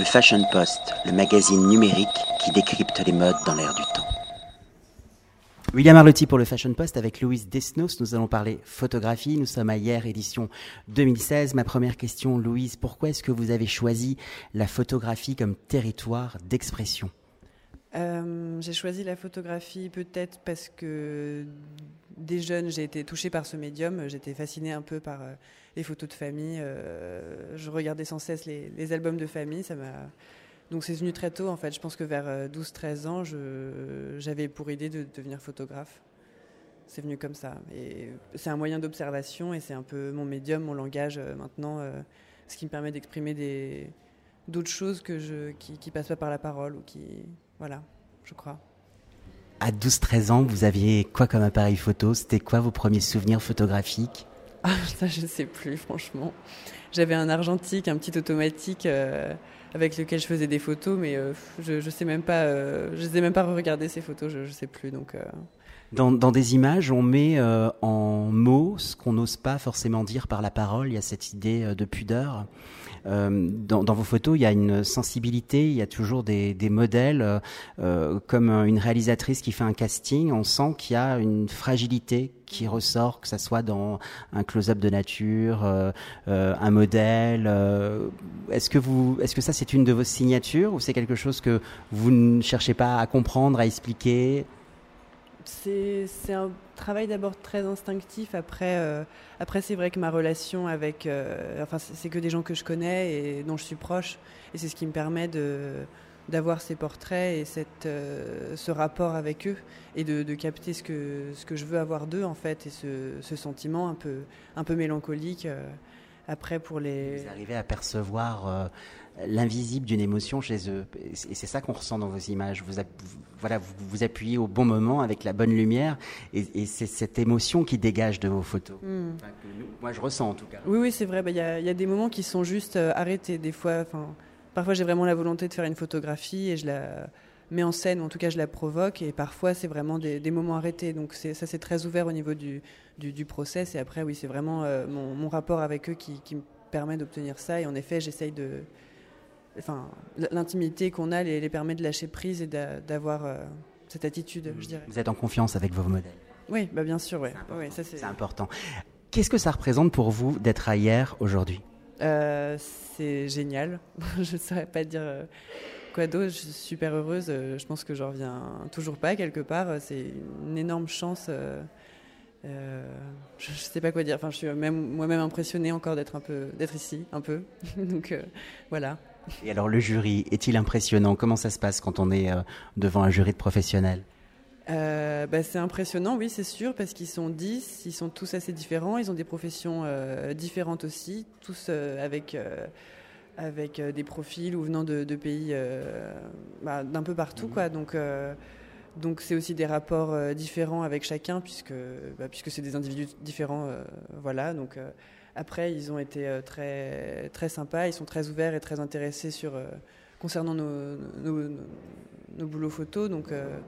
Le Fashion Post, le magazine numérique qui décrypte les modes dans l'air du temps. William Arlotti pour le Fashion Post avec Louise Desnos. Nous allons parler photographie. Nous sommes à hier, édition 2016. Ma première question, Louise, pourquoi est-ce que vous avez choisi la photographie comme territoire d'expression? Euh, J'ai choisi la photographie peut-être parce que des jeunes, j'ai été touchée par ce médium. J'étais fascinée un peu par euh, les photos de famille. Euh, je regardais sans cesse les, albums de famille. Ça donc c'est venu très tôt en fait. Je pense que vers 12-13 euh, ans, j'avais pour idée de devenir photographe. C'est venu comme ça. Et c'est un moyen d'observation et c'est un peu mon médium, mon langage maintenant, ce qui me permet d'exprimer d'autres choses qui, qui passent pas par la parole ou qui, voilà, je crois. À 12-13 ans, vous aviez quoi comme appareil photo? C'était quoi vos premiers souvenirs photographiques? Ah, ça, je ne sais plus, franchement. J'avais un argentique, un petit automatique avec lequel je faisais des photos, mais euh, je ne sais même pas, euh, je sais même pas regarder ces photos, je ne sais plus. Donc, euh. Dans, dans, des images, on met en mots ce qu'on n'ose pas forcément dire par la parole. Il y a cette idée de pudeur. Euh, dans, dans, vos photos, il y a une sensibilité, il y a toujours des, des modèles. Euh, comme une réalisatrice qui fait un casting, on sent qu'il y a une fragilité qui ressort, que ça soit dans un close-up de nature, euh, euh un modèle. Euh, est-ce que vous, est-ce que ça c'est une de vos signatures ou c'est quelque chose que vous ne cherchez pas à comprendre, à expliquer? C'est un travail d'abord très instinctif. Après, euh, après c'est vrai que ma relation avec. Euh, enfin, c'est que des gens que je connais et dont je suis proche. Et c'est ce qui me permet d'avoir ces portraits et cette, euh, ce rapport avec eux et de, de, capter ce que, ce que je veux avoir d'eux en fait et ce, ce, sentiment un peu, un peu mélancolique après pour les... Vous arrivez à percevoir l'invisible d'une émotion chez eux. Et c'est ça qu'on ressent dans vos images. Vous, voilà, vous vous appuyez au bon moment avec la bonne lumière, et, c'est cette émotion qui dégage de vos photos. Hmm. moi, je ressens en tout cas. Oui, oui, c'est vrai. Bah, il y, a des moments qui sont juste euh, arrêtés. Des fois, parfois, j'ai vraiment la volonté de faire une photographie et je la mets en scène, ou en tout cas, je la provoque. Et parfois, c'est vraiment des, moments arrêtés. Donc, ça, c'est très ouvert au niveau du, du, process. Et après, oui, c'est vraiment euh, mon, rapport avec eux qui, qui me permet d'obtenir ça. Et en effet, j'essaye de enfin, l'intimité qu'on a les, permet de lâcher prise et d'avoir euh, cette attitude, je dirais. Vous êtes en confiance avec vos modèles Oui, bah bien sûr, ouais. c'est important. Qu'est-ce que ça représente pour vous d'être hier aujourd'hui? Euh, C'est génial. je ne saurais pas dire quoi d'autre. Je suis super heureuse. Je pense que j'en reviens toujours pas quelque part. C'est une énorme chance. je ne sais pas quoi dire. Enfin, je suis même moi-même impressionnée encore d'être un peu, d'être ici, un peu. Donc voilà. Et alors le jury, est-il impressionnant? Comment ça se passe quand on est euh, devant un jury de professionnels? Euh, bah, c'est impressionnant, oui, c'est sûr, parce qu'ils sont 10, ils sont tous assez différents, ils ont des professions euh, différentes aussi, tous avec, avec des profils ou venant de, pays bah, d'un peu partout. Mmh. Quoi, donc, donc c'est aussi des rapports différents avec chacun, puisque, bah, puisque c'est des individus différents. voilà, donc après, ils ont été euh, très, très sympas, ils sont très ouverts et très intéressés sur, euh, concernant nos, nos, boulots photos. Donc, euh,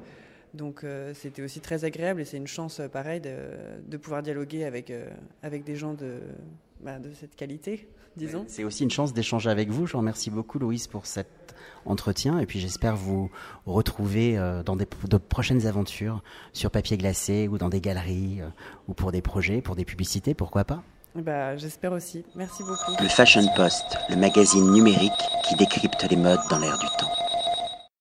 donc c'était aussi très agréable et c'est une chance, pareil, de, de, pouvoir dialoguer avec, avec des gens de, bah, de cette qualité, disons. C'est aussi une chance d'échanger avec vous. Je vous remercie beaucoup, Louise, pour cet entretien. Et puis j'espère vous retrouver dans des, de prochaines aventures sur papier glacé ou dans des galeries ou pour des projets, pour des publicités, pourquoi pas bah, J'espère aussi. Merci beaucoup. Le Fashion Post, le magazine numérique qui décrypte les modes dans l'air du temps.